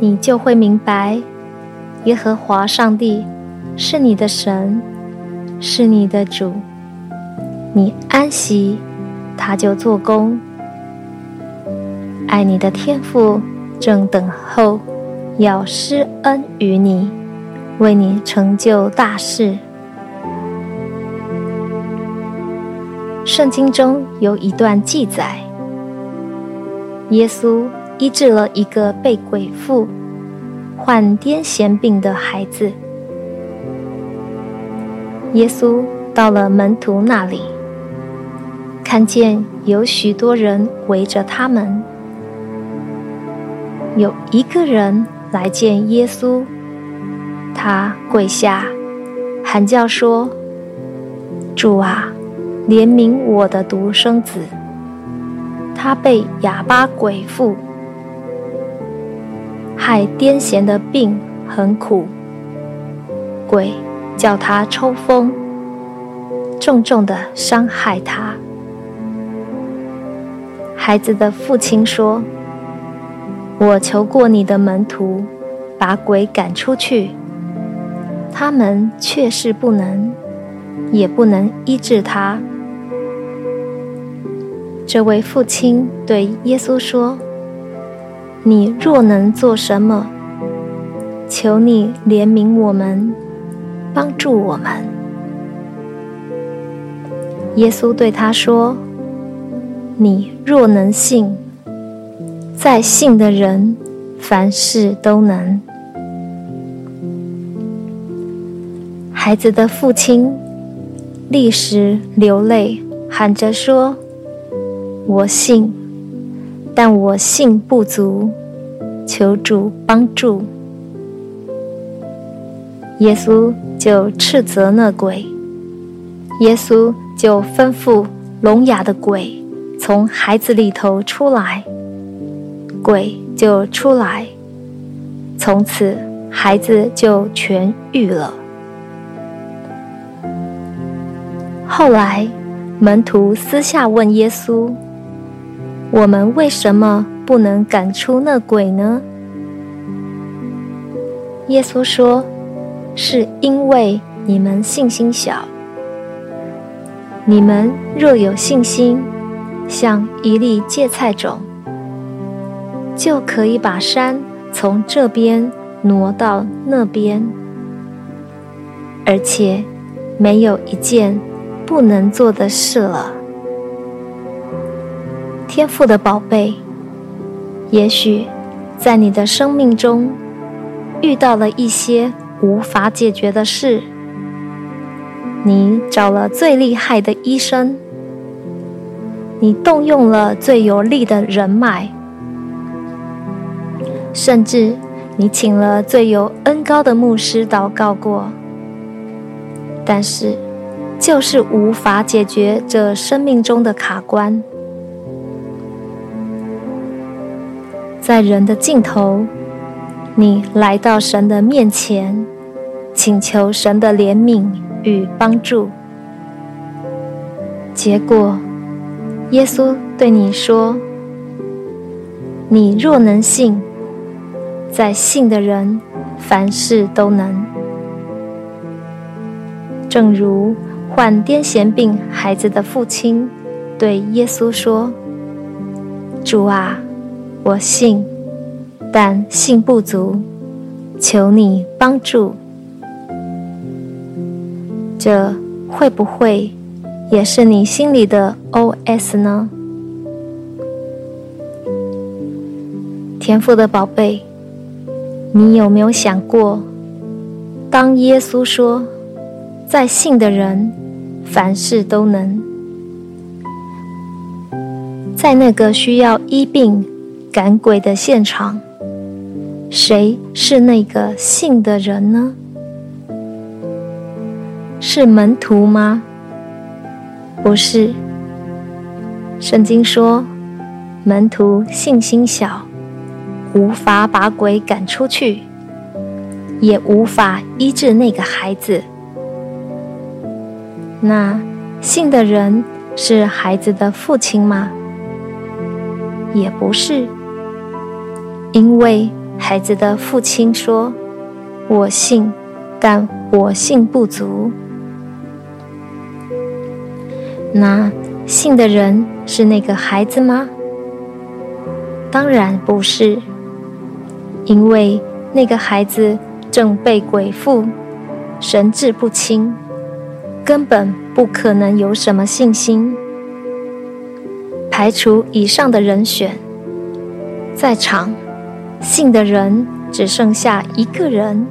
你就会明白，耶和华上帝是你的神，是你的主。你安息，他就做工。爱你的天父正等候，要施恩于你，为你成就大事。圣经中有一段记载，耶稣医治了一个被鬼附、患癫痫病的孩子。耶稣到了门徒那里，看见有许多人围着他们。有一个人来见耶稣，他跪下，喊叫说：“主啊！”怜悯我的独生子，他被哑巴鬼附，害癫痫的病很苦，鬼叫他抽风，重重的伤害他。孩子的父亲说：“我求过你的门徒，把鬼赶出去，他们却是不能，也不能医治他。”这位父亲对耶稣说：“你若能做什么，求你怜悯我们，帮助我们。”耶稣对他说：“你若能信，在信的人凡事都能。”孩子的父亲立时流泪，喊着说。我信，但我信不足，求主帮助。耶稣就斥责那鬼，耶稣就吩咐聋哑的鬼从孩子里头出来，鬼就出来，从此孩子就痊愈了。后来门徒私下问耶稣。我们为什么不能赶出那鬼呢？耶稣说：“是因为你们信心小。你们若有信心，像一粒芥菜种，就可以把山从这边挪到那边，而且没有一件不能做的事了。”天赋的宝贝，也许在你的生命中遇到了一些无法解决的事，你找了最厉害的医生，你动用了最有力的人脉，甚至你请了最有恩高的牧师祷告过，但是就是无法解决这生命中的卡关。在人的尽头，你来到神的面前，请求神的怜悯与帮助。结果，耶稣对你说：“你若能信，在信的人凡事都能。”正如患癫痫病孩子的父亲对耶稣说：“主啊。”我信，但信不足，求你帮助。这会不会也是你心里的 OS 呢？天赋的宝贝，你有没有想过，当耶稣说“在信的人，凡事都能”，在那个需要医病，赶鬼的现场，谁是那个信的人呢？是门徒吗？不是。圣经说，门徒信心小，无法把鬼赶出去，也无法医治那个孩子。那信的人是孩子的父亲吗？也不是，因为孩子的父亲说：“我信，但我信不足。”那信的人是那个孩子吗？当然不是，因为那个孩子正被鬼附，神志不清，根本不可能有什么信心。排除以上的人选，在场信的人只剩下一个人，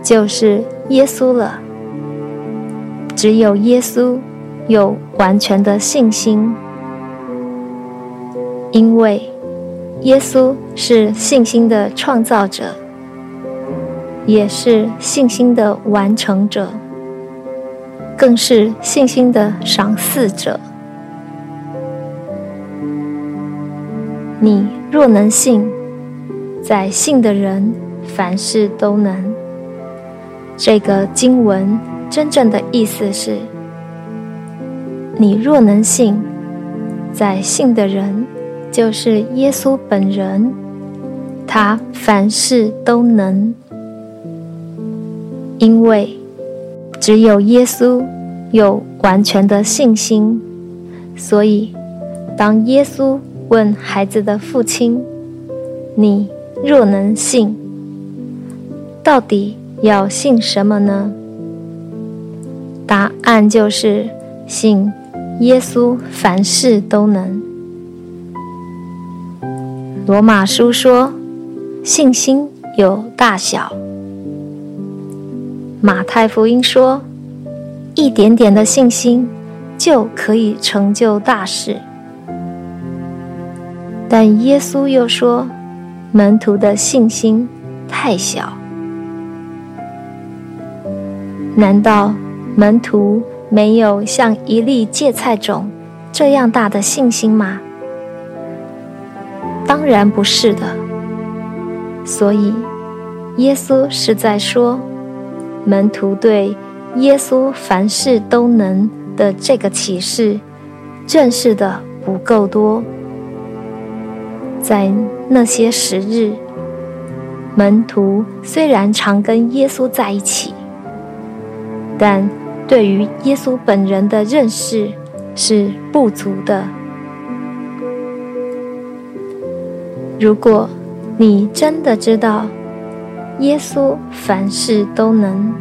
就是耶稣了。只有耶稣。有完全的信心，因为耶稣是信心的创造者，也是信心的完成者，更是信心的赏赐者。你若能信，在信的人凡事都能。这个经文真正的意思是。你若能信，在信的人就是耶稣本人，他凡事都能。因为只有耶稣有完全的信心，所以当耶稣问孩子的父亲：“你若能信，到底要信什么呢？”答案就是信。耶稣凡事都能。罗马书说，信心有大小。马太福音说，一点点的信心就可以成就大事。但耶稣又说，门徒的信心太小。难道门徒？没有像一粒芥菜种这样大的信心吗？当然不是的。所以，耶稣是在说，门徒对耶稣凡事都能的这个启示认识的不够多。在那些时日，门徒虽然常跟耶稣在一起，但对于耶稣本人的认识是不足的。如果你真的知道耶稣凡事都能，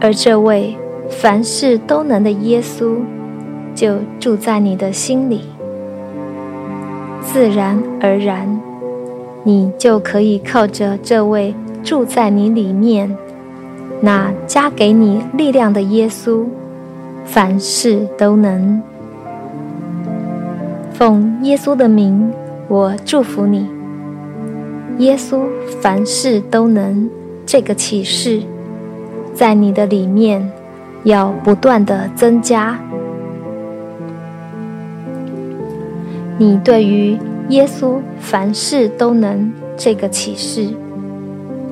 而这位凡事都能的耶稣就住在你的心里，自然而然，你就可以靠着这位住在你里面。那加给你力量的耶稣，凡事都能。奉耶稣的名，我祝福你。耶稣凡事都能，这个启示在你的里面要不断的增加。你对于耶稣凡事都能这个启示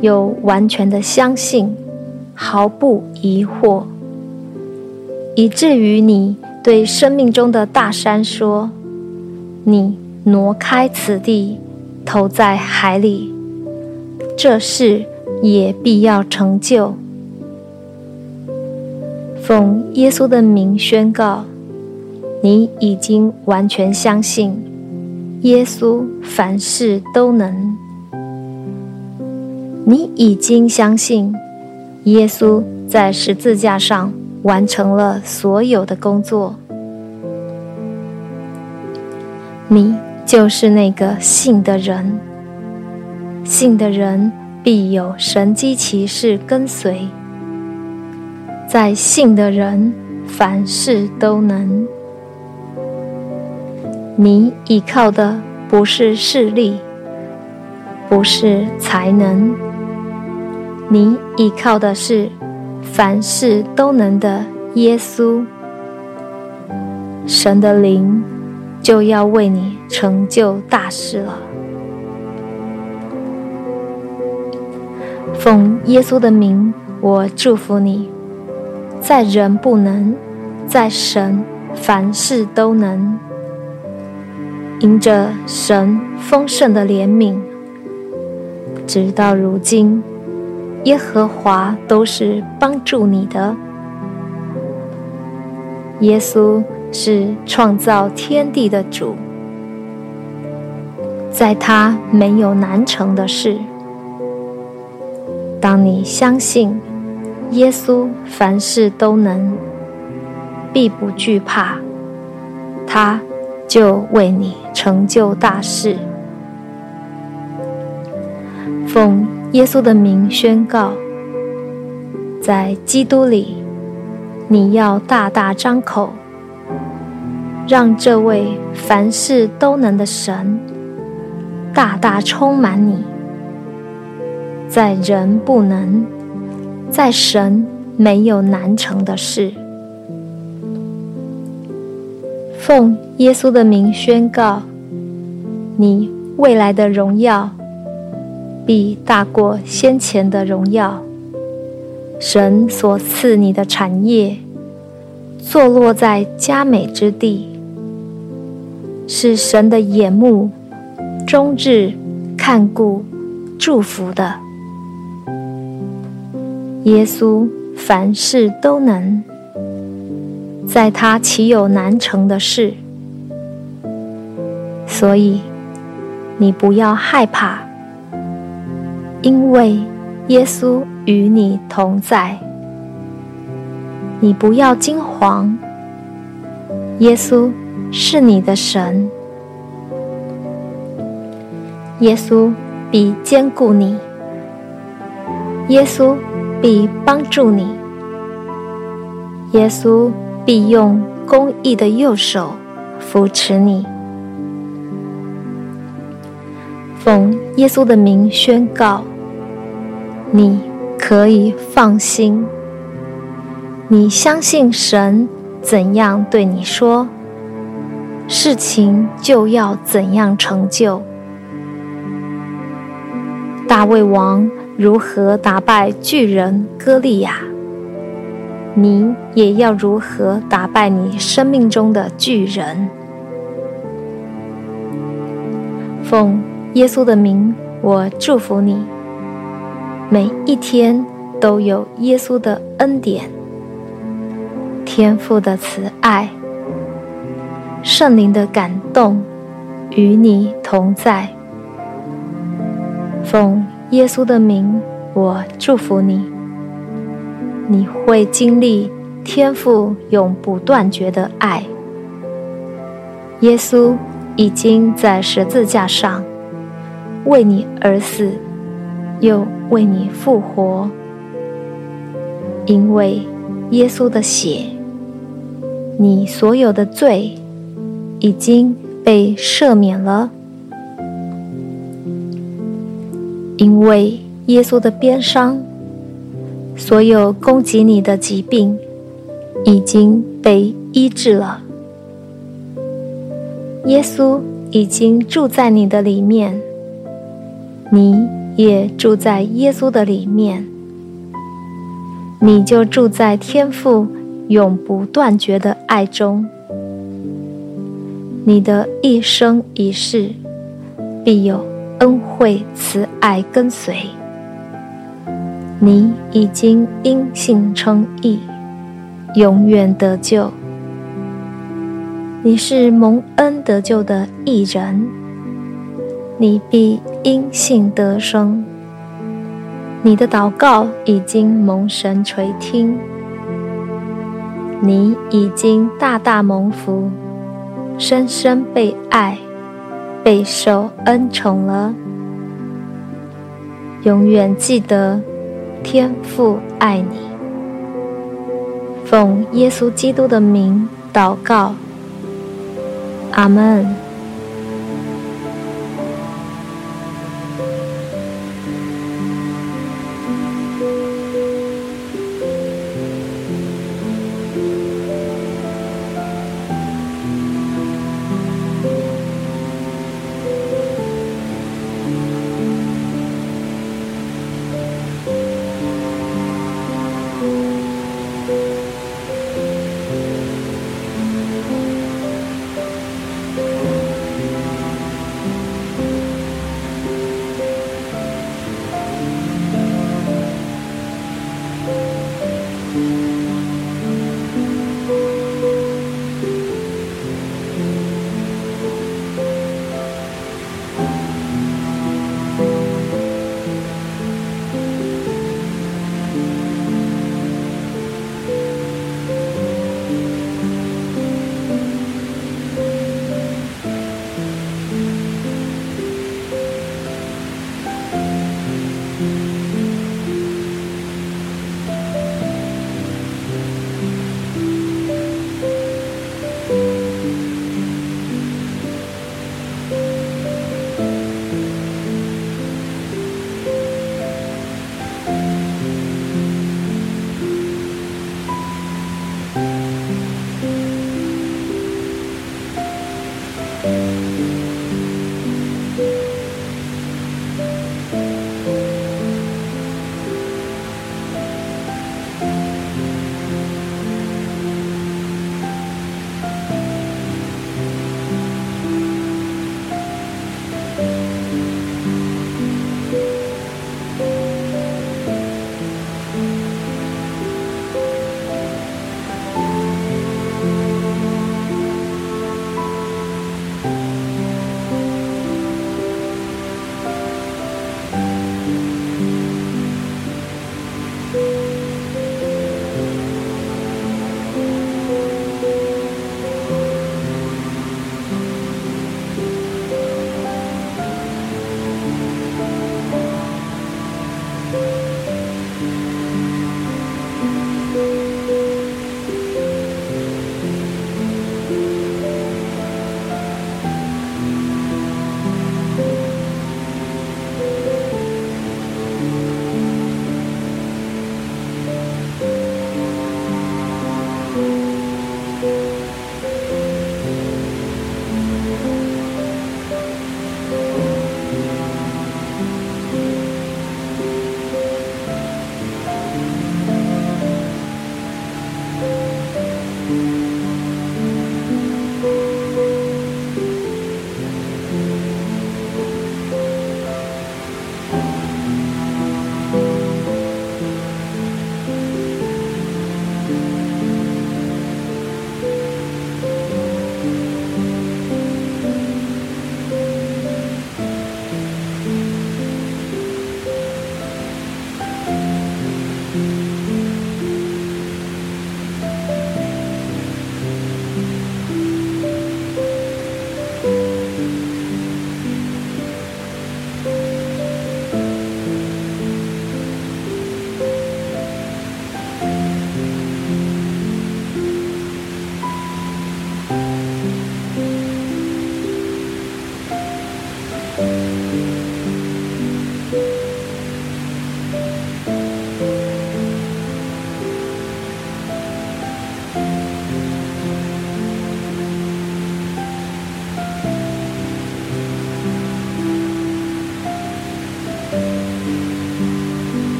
有完全的相信。毫不疑惑，以至于你对生命中的大山说：“你挪开此地，投在海里，这事也必要成就。”奉耶稣的名宣告，你已经完全相信耶稣凡事都能，你已经相信。耶稣在十字架上完成了所有的工作，你就是那个信的人。信的人必有神迹奇事跟随，在信的人凡事都能。你依靠的不是势力，不是才能，你依靠的是凡事都能的耶稣。神的灵就要为你成就大事了。奉耶稣的名，我祝福你，在人不能，在神凡事都能。因着神丰盛的怜悯，直到如今，耶和华都是帮助你的。耶稣是创造天地的主，在他没有难成的事。当你相信耶稣凡事都能，必不惧怕，他就为你成就大事。奉耶稣的名宣告，在基督里，你要大大张口，让这位凡事都能的神大大充满你。在人不能，在神没有难成的事。奉耶稣的名宣告，你未来的荣耀必大过先前的荣耀。神所赐你的产业，坐落在佳美之地，是神的眼目终日看顾祝福的。耶稣凡事都能，在他岂有难成的事？所以你不要害怕，因为耶稣与你同在。你不要惊惶，耶稣是你的神，耶稣必坚固你，耶稣。必帮助你，耶稣必用公义的右手扶持你。奉耶稣的名宣告，你可以放心。你相信神怎样对你说，事情就要怎样成就。大卫王。如何打败巨人歌利亚？你也要如何打败你生命中的巨人？奉耶稣的名，我祝福你，每一天都有耶稣的恩典、天父的慈爱、圣灵的感动与你同在。奉。耶稣的名，我祝福你。你会经历天赋永不断绝的爱。耶稣已经在十字架上为你而死，又为你复活。因为耶稣的血，你所有的罪已经被赦免了。因为耶稣的鞭伤，所有攻击你的疾病已经被医治了。耶稣已经住在你的里面，你也住在耶稣的里面，你就住在天父永不断绝的爱中。你的一生一世必有。恩惠慈爱跟随，你已经因信称义，永远得救。你是蒙恩得救的义人，你必因信得生。你的祷告已经蒙神垂听，你已经大大蒙福，深深被爱。备受恩宠了，永远记得天父爱你。奉耶稣基督的名祷告，阿门。